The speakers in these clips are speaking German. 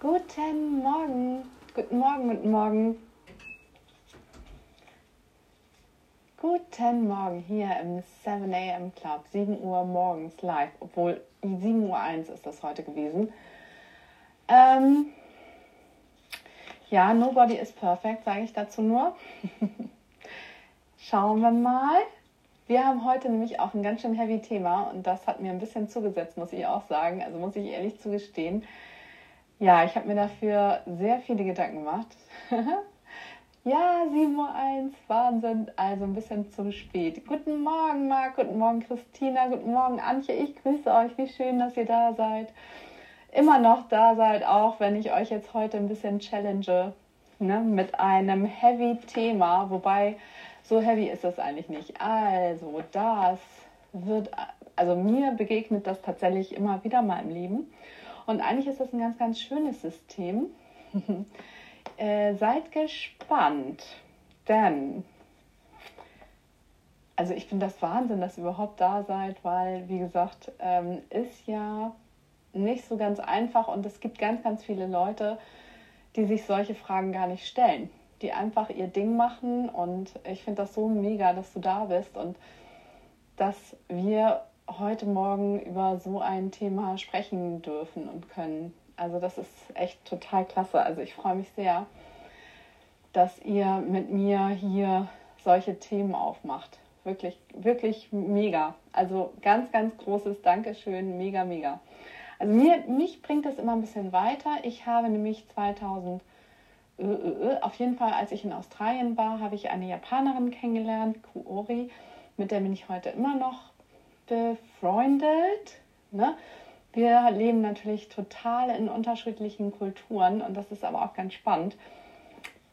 Guten Morgen, guten Morgen, guten Morgen. Guten Morgen hier im 7 a.m. Club, 7 Uhr morgens live, obwohl 7 Uhr 1 ist das heute gewesen. Ähm, ja, nobody is perfect, sage ich dazu nur. Schauen wir mal. Wir haben heute nämlich auch ein ganz schön heavy Thema und das hat mir ein bisschen zugesetzt, muss ich auch sagen. Also muss ich ehrlich zugestehen. Ja, ich habe mir dafür sehr viele Gedanken gemacht. ja, 7.01 Uhr, Wahnsinn, also ein bisschen zu spät. Guten Morgen, Marc, guten Morgen, Christina, guten Morgen, Antje, ich grüße euch, wie schön, dass ihr da seid. Immer noch da seid, auch wenn ich euch jetzt heute ein bisschen challenge ne, mit einem heavy Thema, wobei so heavy ist es eigentlich nicht. Also, das wird, also mir begegnet das tatsächlich immer wieder mal im Leben. Und eigentlich ist das ein ganz, ganz schönes System. äh, seid gespannt, denn also ich finde das Wahnsinn, dass ihr überhaupt da seid, weil, wie gesagt, ähm, ist ja nicht so ganz einfach und es gibt ganz, ganz viele Leute, die sich solche Fragen gar nicht stellen, die einfach ihr Ding machen und ich finde das so mega, dass du da bist und dass wir heute Morgen über so ein Thema sprechen dürfen und können. Also das ist echt total klasse. Also ich freue mich sehr, dass ihr mit mir hier solche Themen aufmacht. Wirklich, wirklich mega. Also ganz, ganz großes Dankeschön. Mega, mega. Also mir, mich bringt das immer ein bisschen weiter. Ich habe nämlich 2000, äh, äh, äh, auf jeden Fall, als ich in Australien war, habe ich eine Japanerin kennengelernt, Kuori, mit der bin ich heute immer noch befreundet. Ne? Wir leben natürlich total in unterschiedlichen Kulturen und das ist aber auch ganz spannend.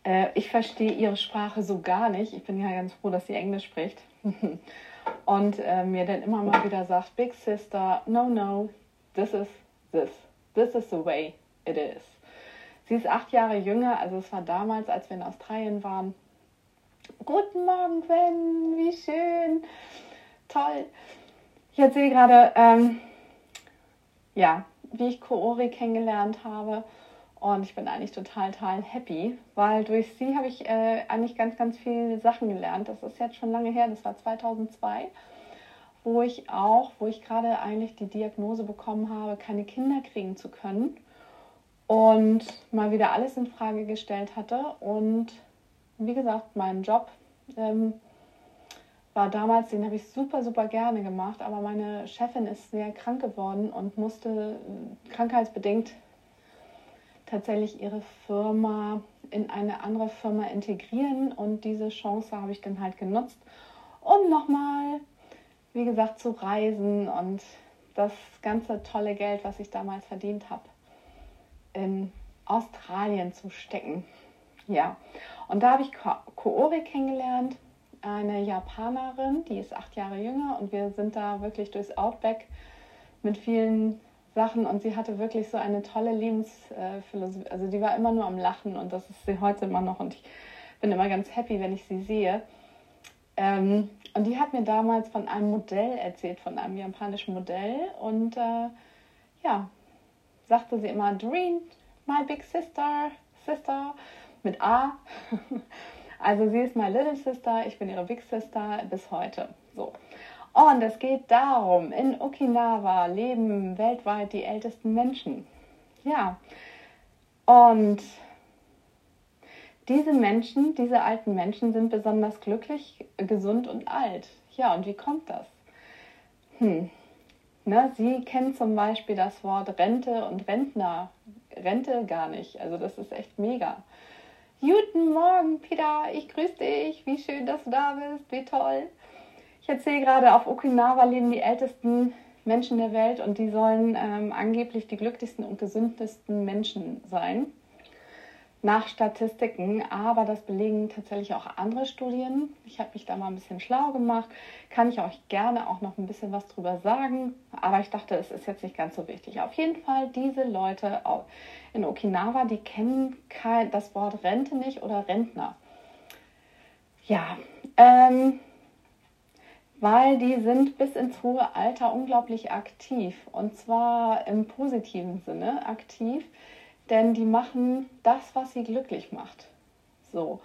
Äh, ich verstehe ihre Sprache so gar nicht. Ich bin ja ganz froh, dass sie Englisch spricht. und äh, mir dann immer mal wieder sagt, Big Sister, no, no, this is this. This is the way it is. Sie ist acht Jahre jünger, also es war damals, als wir in Australien waren. Guten Morgen, Gwen, wie schön. Toll. Ich erzähle gerade, ähm, ja, wie ich Koori kennengelernt habe. Und ich bin eigentlich total, total happy, weil durch sie habe ich äh, eigentlich ganz, ganz viele Sachen gelernt. Das ist jetzt schon lange her, das war 2002, wo ich auch, wo ich gerade eigentlich die Diagnose bekommen habe, keine Kinder kriegen zu können und mal wieder alles in Frage gestellt hatte. Und wie gesagt, meinen Job ähm, war damals, den habe ich super, super gerne gemacht, aber meine Chefin ist sehr krank geworden und musste äh, krankheitsbedingt tatsächlich ihre Firma in eine andere Firma integrieren und diese Chance habe ich dann halt genutzt, um nochmal, wie gesagt, zu reisen und das ganze tolle Geld, was ich damals verdient habe, in Australien zu stecken. Ja, und da habe ich Koori kennengelernt eine Japanerin, die ist acht Jahre jünger und wir sind da wirklich durchs Outback mit vielen Sachen und sie hatte wirklich so eine tolle Lebensphilosophie. Also die war immer nur am Lachen und das ist sie heute immer noch und ich bin immer ganz happy, wenn ich sie sehe. Ähm, und die hat mir damals von einem Modell erzählt, von einem japanischen Modell und äh, ja, sagte sie immer, Dream, my big sister, sister mit A. Also sie ist my little sister, ich bin ihre big sister bis heute. So. Und es geht darum, in Okinawa leben weltweit die ältesten Menschen. Ja. Und diese Menschen, diese alten Menschen sind besonders glücklich, gesund und alt. Ja, und wie kommt das? Hm. Ne, sie kennt zum Beispiel das Wort Rente und Rentner. Rente gar nicht. Also das ist echt mega. Guten Morgen, Peter. Ich grüße dich. Wie schön, dass du da bist. Wie toll. Ich erzähle gerade, auf Okinawa leben die ältesten Menschen der Welt und die sollen ähm, angeblich die glücklichsten und gesündesten Menschen sein. Nach Statistiken, aber das belegen tatsächlich auch andere Studien. Ich habe mich da mal ein bisschen schlau gemacht. Kann ich euch gerne auch noch ein bisschen was drüber sagen, aber ich dachte, es ist jetzt nicht ganz so wichtig. Auf jeden Fall, diese Leute in Okinawa, die kennen kein, das Wort Rente nicht oder Rentner. Ja, ähm, weil die sind bis ins hohe Alter unglaublich aktiv und zwar im positiven Sinne aktiv. Denn die machen das, was sie glücklich macht. So.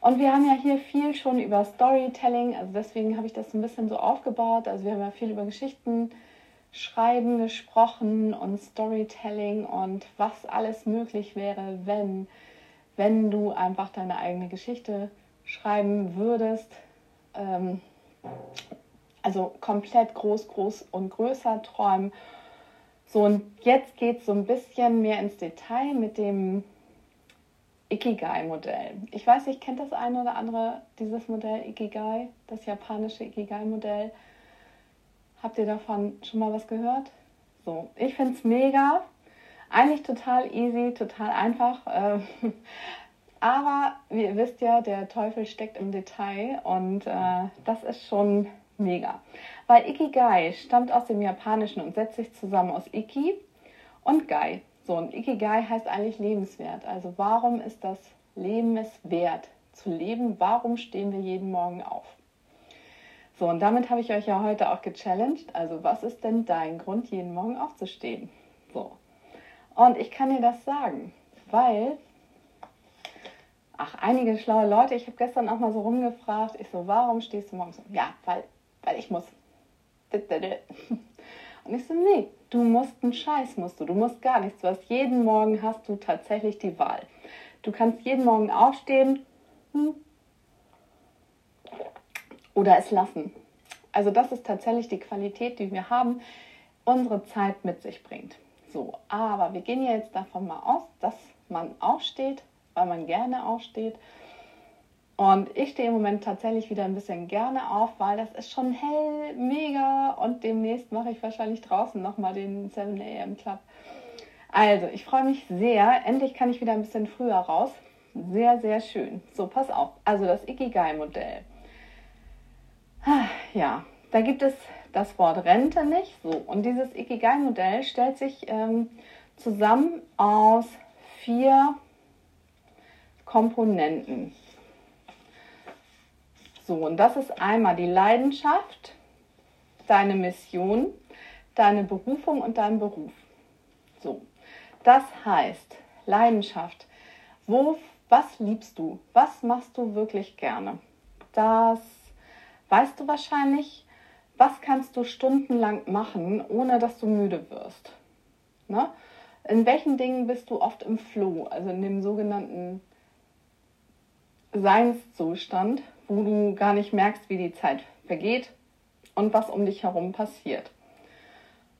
Und wir haben ja hier viel schon über Storytelling, also deswegen habe ich das ein bisschen so aufgebaut. Also wir haben ja viel über Geschichten schreiben gesprochen und Storytelling und was alles möglich wäre, wenn, wenn du einfach deine eigene Geschichte schreiben würdest. Ähm, also komplett groß, groß und größer träumen. So, und jetzt geht es so ein bisschen mehr ins Detail mit dem Ikigai-Modell. Ich weiß nicht, kennt das eine oder andere dieses Modell Ikigai, das japanische Ikigai-Modell? Habt ihr davon schon mal was gehört? So, ich finde es mega. Eigentlich total easy, total einfach. Äh, aber wie ihr wisst ja, der Teufel steckt im Detail und äh, das ist schon mega. Weil Ikigai stammt aus dem Japanischen und setzt sich zusammen aus Iki und Gai. So, und Ikigai heißt eigentlich lebenswert. Also warum ist das Leben es wert zu leben? Warum stehen wir jeden Morgen auf? So, und damit habe ich euch ja heute auch gechallenged. Also was ist denn dein Grund, jeden Morgen aufzustehen? So. Und ich kann dir das sagen, weil, ach, einige schlaue Leute, ich habe gestern auch mal so rumgefragt, ich so, warum stehst du morgens? Ja, weil, weil ich muss. Und ich so, nee, du musst einen Scheiß, musst du. Du musst gar nichts. Du hast jeden Morgen hast du tatsächlich die Wahl. Du kannst jeden Morgen aufstehen hm, oder es lassen. Also das ist tatsächlich die Qualität, die wir haben, unsere Zeit mit sich bringt. So, aber wir gehen ja jetzt davon mal aus, dass man aufsteht, weil man gerne aufsteht und ich stehe im Moment tatsächlich wieder ein bisschen gerne auf, weil das ist schon hell, mega. Und demnächst mache ich wahrscheinlich draußen nochmal den 7 AM Club. Also, ich freue mich sehr. Endlich kann ich wieder ein bisschen früher raus. Sehr, sehr schön. So, pass auf. Also das Ikigai-Modell. Ja, da gibt es das Wort Rente nicht. So, und dieses Ikigai-Modell stellt sich ähm, zusammen aus vier Komponenten. So, und das ist einmal die Leidenschaft, deine Mission, deine Berufung und dein Beruf. So, das heißt, Leidenschaft, wo, was liebst du? Was machst du wirklich gerne? Das weißt du wahrscheinlich. Was kannst du stundenlang machen, ohne dass du müde wirst? Ne? In welchen Dingen bist du oft im Flow, also in dem sogenannten Seinszustand? wo du gar nicht merkst, wie die Zeit vergeht und was um dich herum passiert.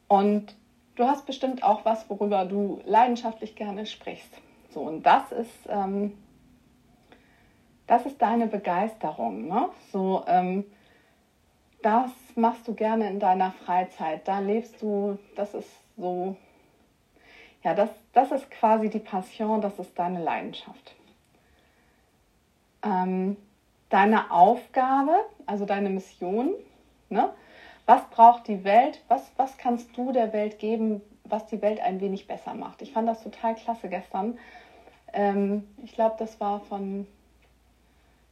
Und du hast bestimmt auch was, worüber du leidenschaftlich gerne sprichst. So, und das ist, ähm, das ist deine Begeisterung. Ne? So, ähm, das machst du gerne in deiner Freizeit. Da lebst du, das ist so, ja, das, das ist quasi die Passion, das ist deine Leidenschaft. Ähm, deine Aufgabe, also deine Mission. Ne? Was braucht die Welt? Was, was kannst du der Welt geben, was die Welt ein wenig besser macht? Ich fand das total klasse gestern. Ähm, ich glaube, das war von,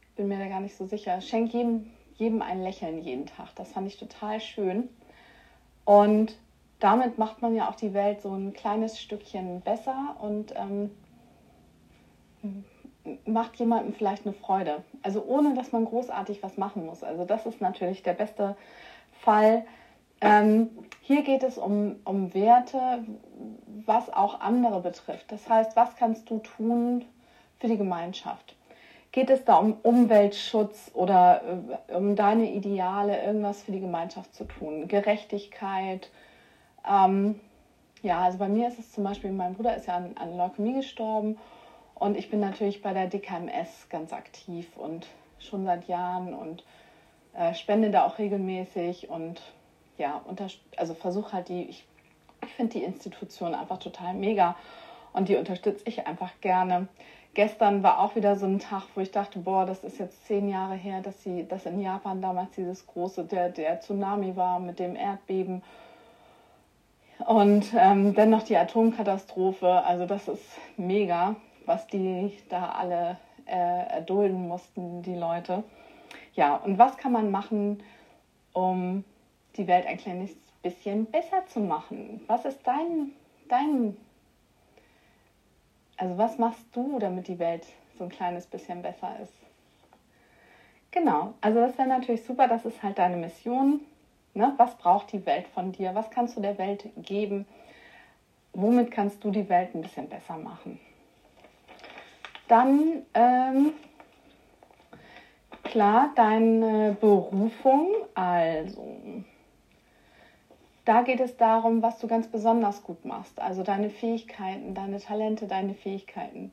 ich bin mir da gar nicht so sicher, schenk jedem, jedem ein Lächeln jeden Tag. Das fand ich total schön. Und damit macht man ja auch die Welt so ein kleines Stückchen besser und ähm, macht jemandem vielleicht eine Freude. Also ohne, dass man großartig was machen muss. Also das ist natürlich der beste Fall. Ähm, hier geht es um, um Werte, was auch andere betrifft. Das heißt, was kannst du tun für die Gemeinschaft? Geht es da um Umweltschutz oder äh, um deine Ideale, irgendwas für die Gemeinschaft zu tun? Gerechtigkeit? Ähm, ja, also bei mir ist es zum Beispiel, mein Bruder ist ja an, an Leukämie gestorben und ich bin natürlich bei der DKMS ganz aktiv und schon seit Jahren und äh, spende da auch regelmäßig und ja, also versuche halt die, ich, ich finde die Institution einfach total mega und die unterstütze ich einfach gerne. Gestern war auch wieder so ein Tag, wo ich dachte, boah, das ist jetzt zehn Jahre her, dass sie, dass in Japan damals dieses große, der, der Tsunami war mit dem Erdbeben. Und ähm, dann die Atomkatastrophe. Also das ist mega was die da alle äh, erdulden mussten, die Leute. Ja, und was kann man machen, um die Welt ein kleines bisschen besser zu machen? Was ist dein, dein Also was machst du, damit die Welt so ein kleines bisschen besser ist? Genau, also das wäre natürlich super, das ist halt deine Mission. Ne? Was braucht die Welt von dir? Was kannst du der Welt geben? Womit kannst du die Welt ein bisschen besser machen? Dann, ähm, klar, deine Berufung. Also, da geht es darum, was du ganz besonders gut machst. Also deine Fähigkeiten, deine Talente, deine Fähigkeiten.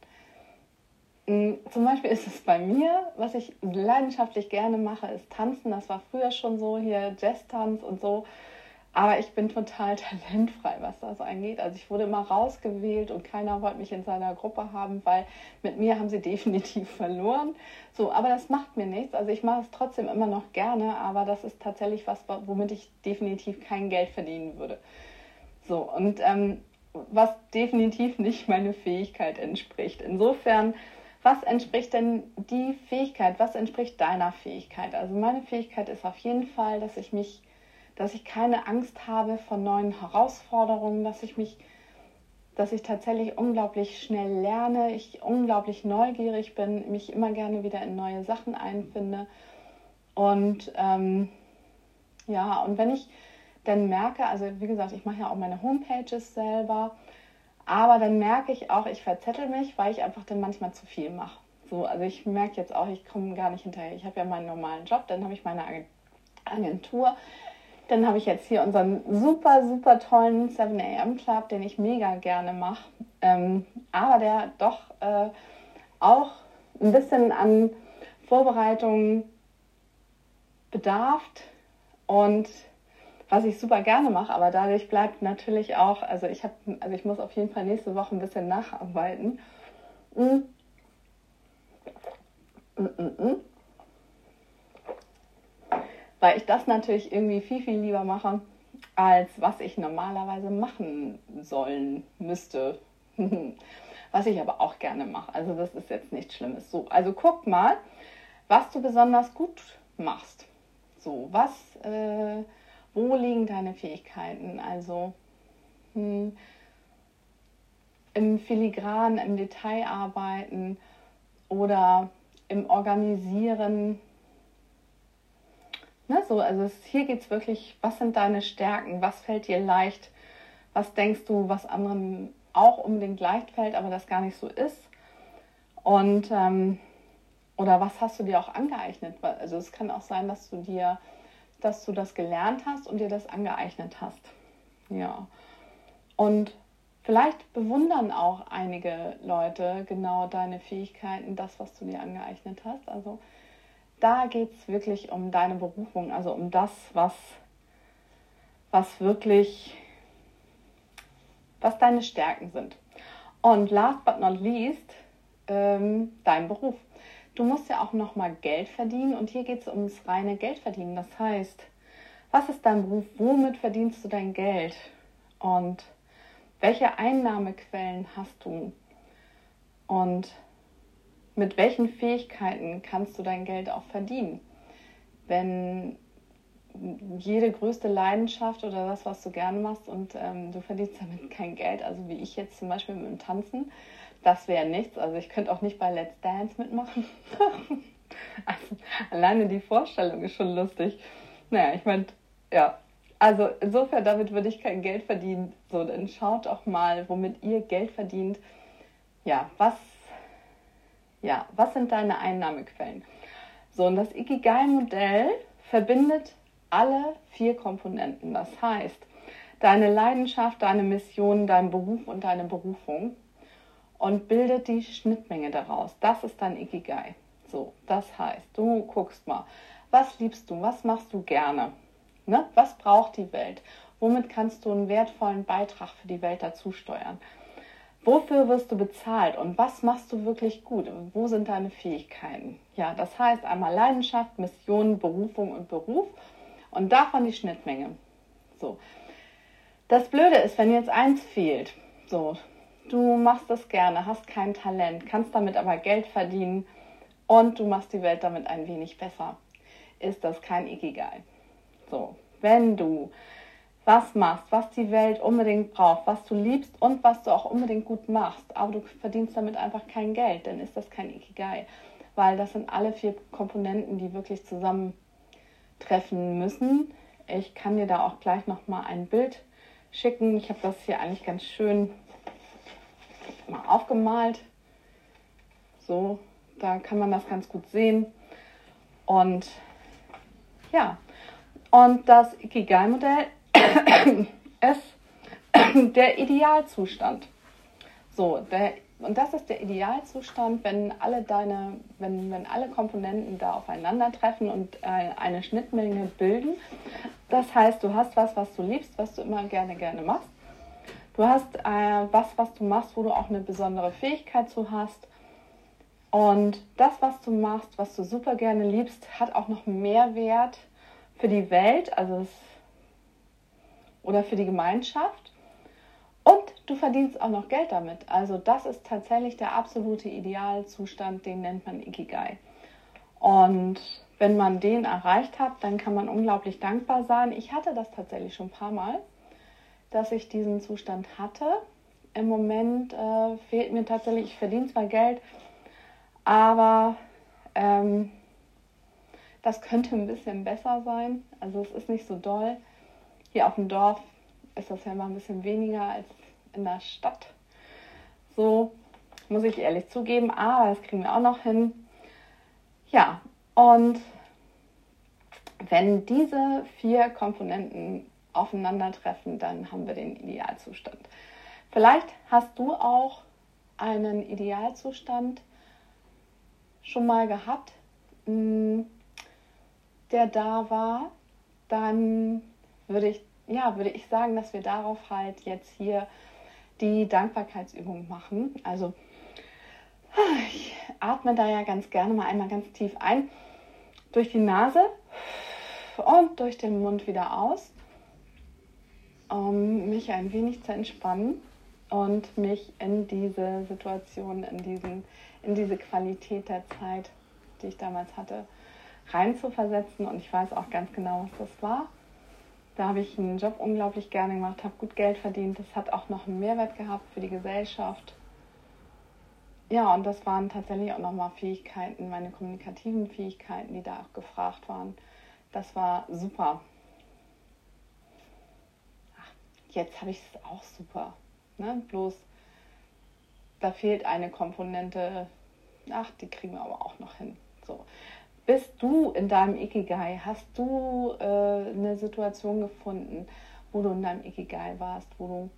Mm, zum Beispiel ist es bei mir, was ich leidenschaftlich gerne mache, ist Tanzen. Das war früher schon so, hier Jazz-Tanz und so. Aber ich bin total talentfrei, was das angeht. Also ich wurde immer rausgewählt und keiner wollte mich in seiner Gruppe haben, weil mit mir haben sie definitiv verloren. So, aber das macht mir nichts. Also ich mache es trotzdem immer noch gerne, aber das ist tatsächlich was, womit ich definitiv kein Geld verdienen würde. So, und ähm, was definitiv nicht meine Fähigkeit entspricht. Insofern was entspricht denn die Fähigkeit? Was entspricht deiner Fähigkeit? Also meine Fähigkeit ist auf jeden Fall, dass ich mich, dass ich keine Angst habe vor neuen Herausforderungen, dass ich mich, dass ich tatsächlich unglaublich schnell lerne, ich unglaublich neugierig bin, mich immer gerne wieder in neue Sachen einfinde. Und ähm, ja, und wenn ich dann merke, also wie gesagt, ich mache ja auch meine Homepages selber aber dann merke ich auch, ich verzettel mich, weil ich einfach dann manchmal zu viel mache. So, also ich merke jetzt auch, ich komme gar nicht hinterher. Ich habe ja meinen normalen Job, dann habe ich meine Agentur. Dann habe ich jetzt hier unseren super, super tollen 7 AM Club, den ich mega gerne mache. Ähm, aber der doch äh, auch ein bisschen an Vorbereitung bedarf. Und was ich super gerne mache, aber dadurch bleibt natürlich auch, also ich habe, also ich muss auf jeden Fall nächste Woche ein bisschen nacharbeiten. Mm. Mm -mm Weil ich das natürlich irgendwie viel, viel lieber mache, als was ich normalerweise machen sollen müsste. was ich aber auch gerne mache. Also das ist jetzt nichts Schlimmes. So, also guck mal, was du besonders gut machst. So, was äh, wo liegen deine Fähigkeiten? Also hm, im Filigran, im Detail arbeiten oder im Organisieren. Ne, so, also es, hier geht es wirklich, was sind deine Stärken, was fällt dir leicht, was denkst du, was anderen auch unbedingt leicht fällt, aber das gar nicht so ist. Und ähm, oder was hast du dir auch angeeignet? Also es kann auch sein, dass du dir dass du das gelernt hast und dir das angeeignet hast. Ja. Und vielleicht bewundern auch einige Leute genau deine Fähigkeiten, das, was du dir angeeignet hast. Also da geht es wirklich um deine Berufung, also um das, was, was wirklich, was deine Stärken sind. Und last but not least, ähm, dein Beruf du musst ja auch noch mal Geld verdienen und hier geht es ums reine Geldverdienen. Das heißt, was ist dein Beruf? Womit verdienst du dein Geld? Und welche Einnahmequellen hast du? Und mit welchen Fähigkeiten kannst du dein Geld auch verdienen? Wenn jede größte Leidenschaft oder das, was du gerne machst und ähm, du verdienst damit kein Geld, also wie ich jetzt zum Beispiel mit dem Tanzen, das wäre nichts. Also ich könnte auch nicht bei Let's Dance mitmachen. also alleine die Vorstellung ist schon lustig. Naja, ich meine, ja. Also insofern, damit würde ich kein Geld verdienen. So, dann schaut auch mal, womit ihr Geld verdient. Ja, was, ja, was sind deine Einnahmequellen? So, und das Ikigai-Modell verbindet alle vier Komponenten. Das heißt, deine Leidenschaft, deine Mission, dein Beruf und deine Berufung und bildet die Schnittmenge daraus. Das ist dein Ikigai. So, das heißt, du guckst mal, was liebst du, was machst du gerne, ne? was braucht die Welt, womit kannst du einen wertvollen Beitrag für die Welt dazu steuern, wofür wirst du bezahlt und was machst du wirklich gut, wo sind deine Fähigkeiten. Ja, das heißt einmal Leidenschaft, Mission, Berufung und Beruf und davon die Schnittmenge. So. Das Blöde ist, wenn jetzt eins fehlt, so, du machst das gerne, hast kein Talent, kannst damit aber Geld verdienen und du machst die Welt damit ein wenig besser, ist das kein Ikigai. So, wenn du was machst, was die Welt unbedingt braucht, was du liebst und was du auch unbedingt gut machst, aber du verdienst damit einfach kein Geld, dann ist das kein Ikigai, weil das sind alle vier Komponenten, die wirklich zusammentreffen müssen. Ich kann dir da auch gleich noch mal ein Bild schicken. Ich habe das hier eigentlich ganz schön mal aufgemalt. So, da kann man das ganz gut sehen. Und ja, und das Ikigai-Modell ist der Idealzustand. So, der, und das ist der Idealzustand, wenn alle deine, wenn, wenn alle Komponenten da aufeinandertreffen und äh, eine Schnittmenge bilden. Das heißt, du hast was, was du liebst, was du immer gerne, gerne machst. Du hast äh, was, was du machst, wo du auch eine besondere Fähigkeit zu hast. Und das, was du machst, was du super gerne liebst, hat auch noch mehr Wert für die Welt, also es oder für die Gemeinschaft. Und du verdienst auch noch Geld damit. Also das ist tatsächlich der absolute Idealzustand, den nennt man Ikigai. Und wenn man den erreicht hat, dann kann man unglaublich dankbar sein. Ich hatte das tatsächlich schon ein paar Mal, dass ich diesen Zustand hatte. Im Moment äh, fehlt mir tatsächlich, ich verdiene zwar Geld, aber ähm, das könnte ein bisschen besser sein. Also es ist nicht so doll. Hier auf dem Dorf ist das ja immer ein bisschen weniger als in der Stadt. So muss ich ehrlich zugeben, aber das kriegen wir auch noch hin. Ja, und wenn diese vier Komponenten aufeinandertreffen, dann haben wir den Idealzustand. Vielleicht hast du auch einen Idealzustand schon mal gehabt, hm, der da war, dann würde ich, ja, würde ich sagen, dass wir darauf halt jetzt hier die Dankbarkeitsübung machen. Also ich atme da ja ganz gerne mal einmal ganz tief ein durch die Nase und durch den Mund wieder aus, um mich ein wenig zu entspannen und mich in diese Situation, in, diesen, in diese Qualität der Zeit, die ich damals hatte, reinzuversetzen. Und ich weiß auch ganz genau, was das war. Da habe ich einen Job unglaublich gerne gemacht, habe gut Geld verdient. Das hat auch noch einen Mehrwert gehabt für die Gesellschaft. Ja, und das waren tatsächlich auch nochmal Fähigkeiten, meine kommunikativen Fähigkeiten, die da auch gefragt waren. Das war super. Ach, jetzt habe ich es auch super. Ne? Bloß, da fehlt eine Komponente. Ach, die kriegen wir aber auch noch hin. So bist du in deinem Ikigai? Hast du äh, eine Situation gefunden, wo du in deinem Ikigai warst, wo du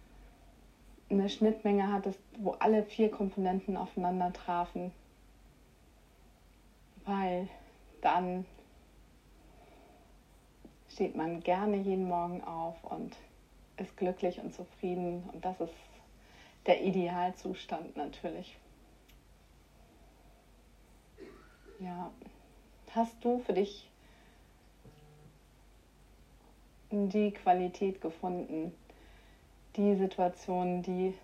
eine Schnittmenge hattest, wo alle vier Komponenten aufeinander trafen? Weil dann steht man gerne jeden Morgen auf und ist glücklich und zufrieden. Und das ist der Idealzustand natürlich. Ja hast du für dich die Qualität gefunden, die Situationen, die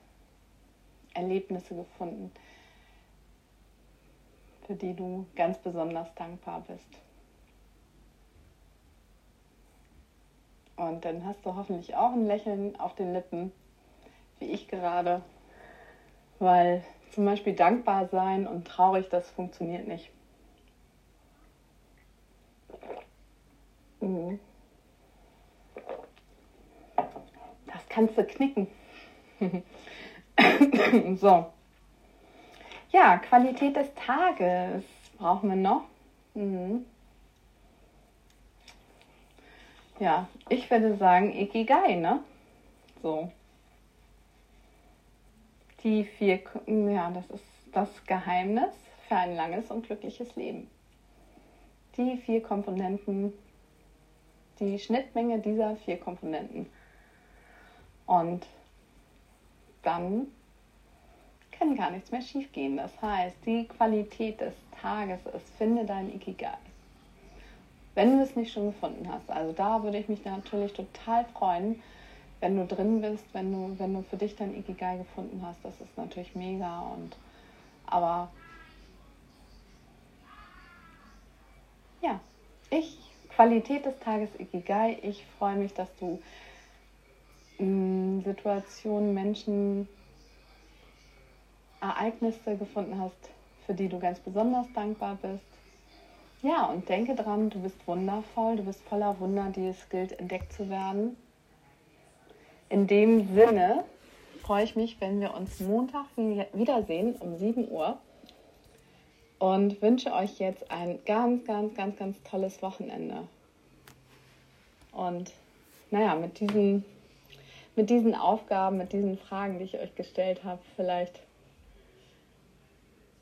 Erlebnisse gefunden, für die du ganz besonders dankbar bist. Und dann hast du hoffentlich auch ein Lächeln auf den Lippen, wie ich gerade, weil zum Beispiel dankbar sein und traurig, das funktioniert nicht. Mhm. Das kannst du knicken. so. Ja, Qualität des Tages brauchen wir noch. Mhm. Ja, ich würde sagen Ikigai, ne? So. Die vier, ja, das ist das Geheimnis für ein langes und glückliches Leben. Die vier Komponenten die Schnittmenge dieser vier Komponenten. Und dann kann gar nichts mehr schiefgehen. Das heißt, die Qualität des Tages ist, finde dein Ikigai. Wenn du es nicht schon gefunden hast, also da würde ich mich natürlich total freuen, wenn du drin bist, wenn du, wenn du für dich dein Ikigai gefunden hast. Das ist natürlich mega und aber ja, ich Qualität des Tages Ikigai. Ich freue mich, dass du mm, Situationen, Menschen, Ereignisse gefunden hast, für die du ganz besonders dankbar bist. Ja, und denke dran, du bist wundervoll, du bist voller Wunder, die es gilt, entdeckt zu werden. In dem Sinne freue ich mich, wenn wir uns Montag wiedersehen um 7 Uhr und wünsche euch jetzt ein ganz, ganz, ganz, ganz tolles Wochenende. Und naja, mit diesen, mit diesen Aufgaben, mit diesen Fragen, die ich euch gestellt habe, vielleicht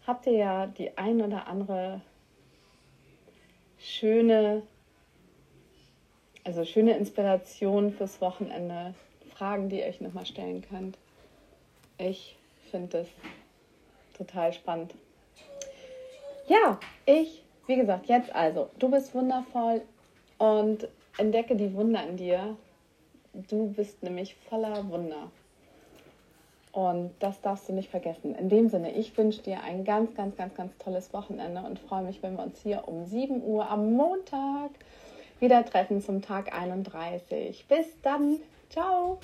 habt ihr ja die ein oder andere schöne, also schöne Inspiration fürs Wochenende, Fragen, die ihr euch nochmal stellen könnt. Ich finde das total spannend. Ja, ich, wie gesagt, jetzt also, du bist wundervoll und entdecke die Wunder in dir. Du bist nämlich voller Wunder. Und das darfst du nicht vergessen. In dem Sinne, ich wünsche dir ein ganz, ganz, ganz, ganz tolles Wochenende und freue mich, wenn wir uns hier um 7 Uhr am Montag wieder treffen zum Tag 31. Bis dann. Ciao.